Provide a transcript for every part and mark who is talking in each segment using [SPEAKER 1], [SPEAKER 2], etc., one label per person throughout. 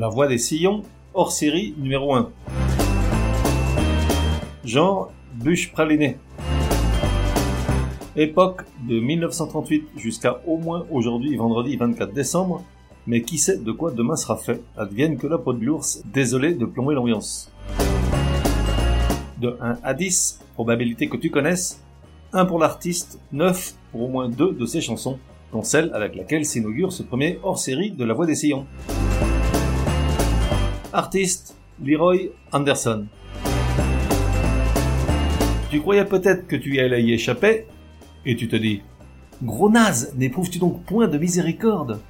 [SPEAKER 1] La voix des sillons, hors série numéro 1. Genre bûche pralinée. Époque de 1938 jusqu'à au moins aujourd'hui vendredi 24 décembre, mais qui sait de quoi demain sera fait, advienne que la peau de l'ours, désolé de plomber l'ambiance. De 1 à 10, probabilité que tu connaisses, 1 pour l'artiste, 9 pour au moins 2 de ses chansons, dont celle avec laquelle s'inaugure ce premier hors-série de La Voix des Sillons. Artiste, Leroy Anderson. Tu croyais peut-être que tu y allais y échapper, et tu te dis, Gros naze, n'éprouves-tu donc point de miséricorde?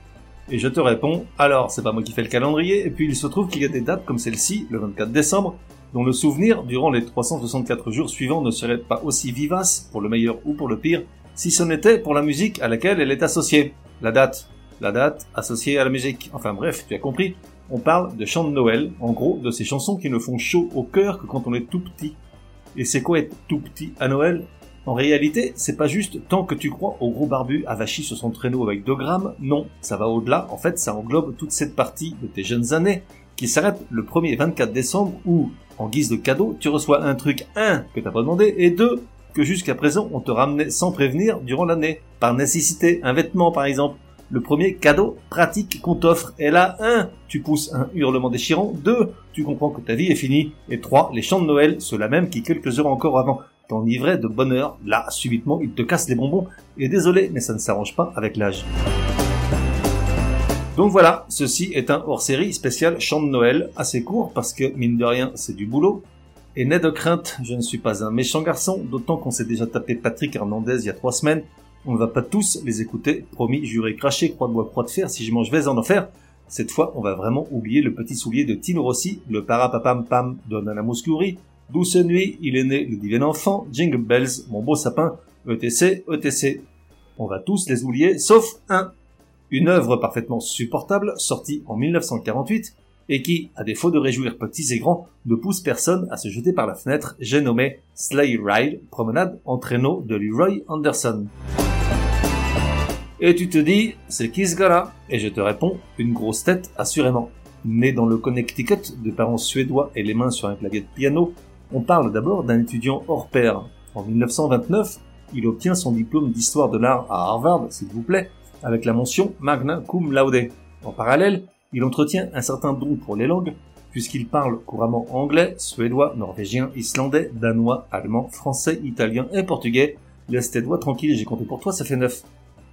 [SPEAKER 1] Et je te réponds, alors c'est pas moi qui fais le calendrier, et puis il se trouve qu'il y a des dates comme celle-ci, le 24 décembre, dont le souvenir durant les 364 jours suivants ne serait pas aussi vivace, pour le meilleur ou pour le pire, si ce n'était pour la musique à laquelle elle est associée. La date. La date associée à la musique. Enfin bref, tu as compris. On parle de chants de Noël, en gros, de ces chansons qui ne font chaud au cœur que quand on est tout petit. Et c'est quoi être tout petit à Noël? En réalité, c'est pas juste tant que tu crois au gros barbu avachi sur son traîneau avec 2 grammes, non, ça va au-delà, en fait ça englobe toute cette partie de tes jeunes années qui s'arrête le 1er 24 décembre où, en guise de cadeau, tu reçois un truc, un, que t'as pas demandé, et deux, que jusqu'à présent on te ramenait sans prévenir durant l'année. Par nécessité, un vêtement par exemple. Le premier cadeau pratique qu'on t'offre. Et là, un, tu pousses un hurlement déchirant. Deux, tu comprends que ta vie est finie. Et trois, les chants de Noël, ceux-là même qui quelques heures encore avant t'enivraient de bonheur. Là, subitement, ils te cassent les bonbons. Et désolé, mais ça ne s'arrange pas avec l'âge. Donc voilà, ceci est un hors-série spécial chant de Noël, assez court parce que, mine de rien, c'est du boulot. Et né de crainte, je ne suis pas un méchant garçon, d'autant qu'on s'est déjà tapé Patrick Hernandez il y a trois semaines. On ne va pas tous les écouter, promis, juré, craché, croix de bois, croix de fer, si je mange vais en enfer. Cette fois, on va vraiment oublier le petit soulier de Tino Rossi, le parapapam pam de Nana Mouskouri. Douce nuit, il est né le divin enfant, Jingle Bells, mon beau sapin, ETC, ETC. On va tous les oublier, sauf un, une œuvre parfaitement supportable, sortie en 1948, et qui, à défaut de réjouir petits et grands, ne pousse personne à se jeter par la fenêtre, j'ai nommé Sleigh Ride, promenade en traîneau de Leroy Anderson. Et tu te dis, c'est qui ce gars-là? Et je te réponds, une grosse tête, assurément. Né dans le Connecticut, de parents suédois et les mains sur un clavier de piano, on parle d'abord d'un étudiant hors pair. En 1929, il obtient son diplôme d'histoire de l'art à Harvard, s'il vous plaît, avec la mention magna cum laude. En parallèle, il entretient un certain don pour les langues, puisqu'il parle couramment anglais, suédois, norvégien, islandais, danois, allemand, français, italien et portugais. Laisse tes doigts tranquilles, j'ai compté pour toi, ça fait neuf.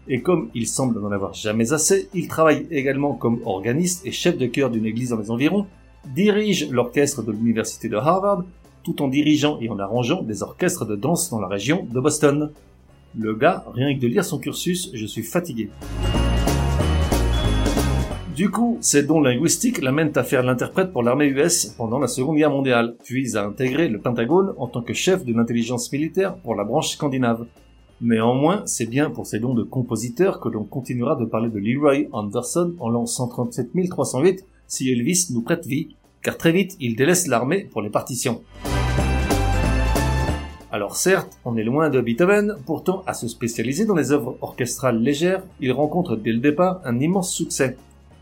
[SPEAKER 1] Et comme il semble n'en avoir jamais assez, il travaille également comme organiste et chef de chœur d'une église dans les environs, dirige l'orchestre de l'université de Harvard, tout en dirigeant et en arrangeant des orchestres de danse dans la région de Boston. Le gars, rien que de lire son cursus, je suis fatigué. Du coup, ces dons linguistiques l'amènent à faire l'interprète pour l'armée US pendant la Seconde Guerre mondiale, puis à intégrer le Pentagone en tant que chef de l'intelligence militaire pour la branche scandinave. Néanmoins, c'est bien pour ses dons de compositeur que l'on continuera de parler de Leroy Anderson en l'an 137 308 si Elvis nous prête vie, car très vite il délaisse l'armée pour les partitions. Alors certes, on est loin de Beethoven, pourtant à se spécialiser dans les œuvres orchestrales légères, il rencontre dès le départ un immense succès.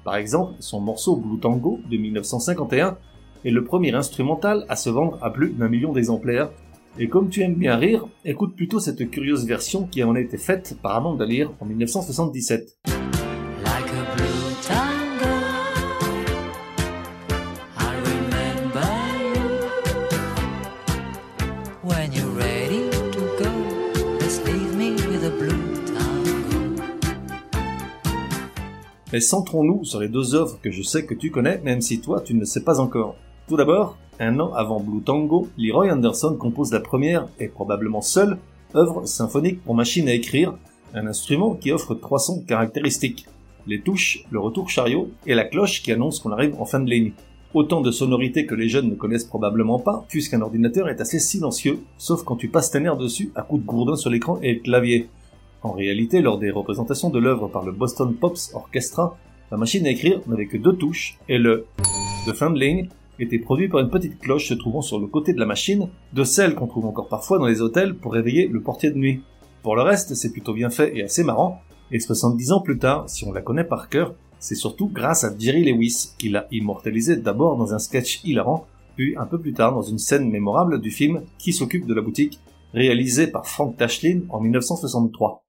[SPEAKER 1] Par exemple, son morceau Blue Tango de 1951 est le premier instrumental à se vendre à plus d'un million d'exemplaires. Et comme tu aimes bien rire, écoute plutôt cette curieuse version qui en a été faite par Amanda Lear en 1977. Mais centrons-nous sur les deux œuvres que je sais que tu connais, même si toi tu ne le sais pas encore. Tout d'abord, un an avant Blue Tango, Leroy Anderson compose la première, et probablement seule, œuvre symphonique pour machine à écrire, un instrument qui offre trois sons caractéristiques. Les touches, le retour chariot et la cloche qui annonce qu'on arrive en fin de ligne. Autant de sonorités que les jeunes ne connaissent probablement pas, puisqu'un ordinateur est assez silencieux, sauf quand tu passes tes nerfs dessus à coups de gourdin sur l'écran et le clavier. En réalité, lors des représentations de l'œuvre par le Boston Pops Orchestra, la machine à écrire n'avait que deux touches, et le de fin de ligne était produit par une petite cloche se trouvant sur le côté de la machine, de celle qu'on trouve encore parfois dans les hôtels pour réveiller le portier de nuit. Pour le reste, c'est plutôt bien fait et assez marrant, et 70 ans plus tard, si on la connaît par cœur, c'est surtout grâce à Jerry Lewis, qui l'a immortalisé d'abord dans un sketch hilarant, puis un peu plus tard dans une scène mémorable du film Qui s'occupe de la boutique, réalisé par Frank Tashlin en 1963.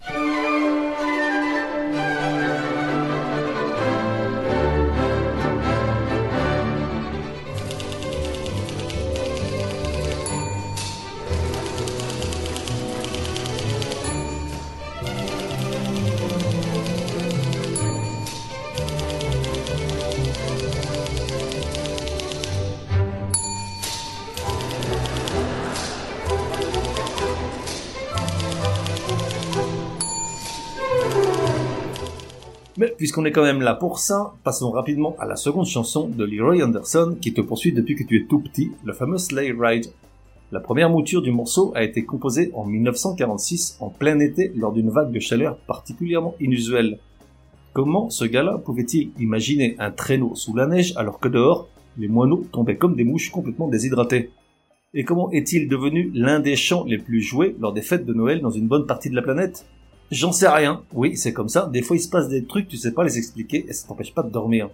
[SPEAKER 1] Puisqu'on est quand même là pour ça, passons rapidement à la seconde chanson de Leroy Anderson qui te poursuit depuis que tu es tout petit, le fameux Sleigh Ride. La première mouture du morceau a été composée en 1946 en plein été lors d'une vague de chaleur particulièrement inusuelle. Comment ce gars-là pouvait-il imaginer un traîneau sous la neige alors que dehors, les moineaux tombaient comme des mouches complètement déshydratés Et comment est-il devenu l'un des chants les plus joués lors des fêtes de Noël dans une bonne partie de la planète? J'en sais rien. Oui, c'est comme ça. Des fois, il se passe des trucs, tu sais pas les expliquer et ça t'empêche pas de dormir.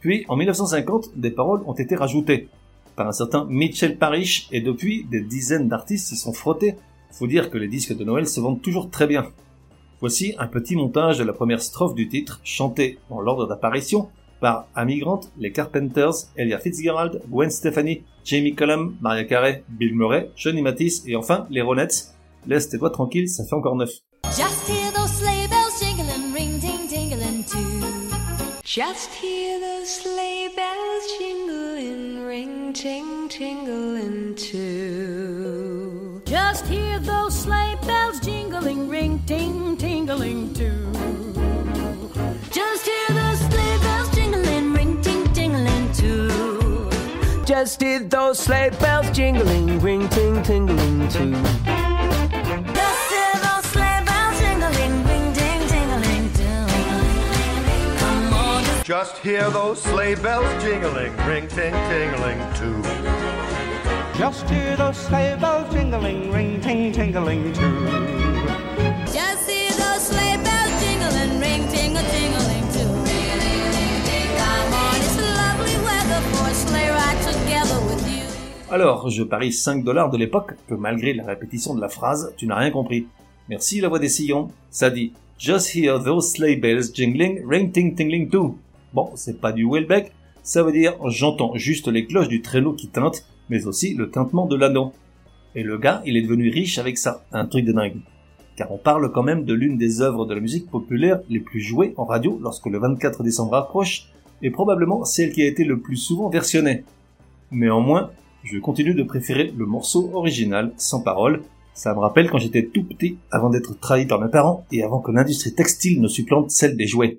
[SPEAKER 1] Puis, en 1950, des paroles ont été rajoutées par un certain Mitchell Parrish et depuis, des dizaines d'artistes s'y sont frottés. Faut dire que les disques de Noël se vendent toujours très bien. Voici un petit montage de la première strophe du titre, chanté dans l'ordre d'apparition par Amy Grant, les Carpenters, Elia Fitzgerald, Gwen Stefani, Jamie Cullum, Maria Carey, Bill Murray, Johnny Mathis et enfin les Ronettes. Laisse tes doigts tranquilles, ça fait encore neuf.
[SPEAKER 2] Just hear those sleigh bells jingling, ring ting tingling too.
[SPEAKER 3] Just hear those sleigh bells jingling, ring ting tingling too.
[SPEAKER 2] Just hear those sleigh bells jingling, ring ting tingling too. Just hear those sleigh bells jingling, ring ting tingling too.
[SPEAKER 4] Just hear those sleigh bells jingling, ring ting tingling too.
[SPEAKER 2] Just hear those sleigh bells jingling, ring ting tingling too. Just
[SPEAKER 5] hear those sleigh bells jingling, ring ting tingling too.
[SPEAKER 6] Just hear those sleigh bells jingling, ring ting
[SPEAKER 2] a tingling too. Come on, it's lovely weather for a sleigh ride together with you.
[SPEAKER 1] Alors, je parie 5 dollars de l'époque que malgré la répétition de la phrase, tu n'as rien compris. Merci la voix des sillons. Ça dit Just hear those sleigh bells jingling, ring ting tingling too. Bon, c'est pas du Welbeck, ça veut dire j'entends juste les cloches du traîneau qui tintent, mais aussi le tintement de l'anneau. Et le gars, il est devenu riche avec ça, un truc de dingue. Car on parle quand même de l'une des œuvres de la musique populaire les plus jouées en radio lorsque le 24 décembre approche, et probablement celle qui a été le plus souvent versionnée. Néanmoins, je continue de préférer le morceau original, sans parole. Ça me rappelle quand j'étais tout petit, avant d'être trahi par mes parents et avant que l'industrie textile ne supplante celle des jouets.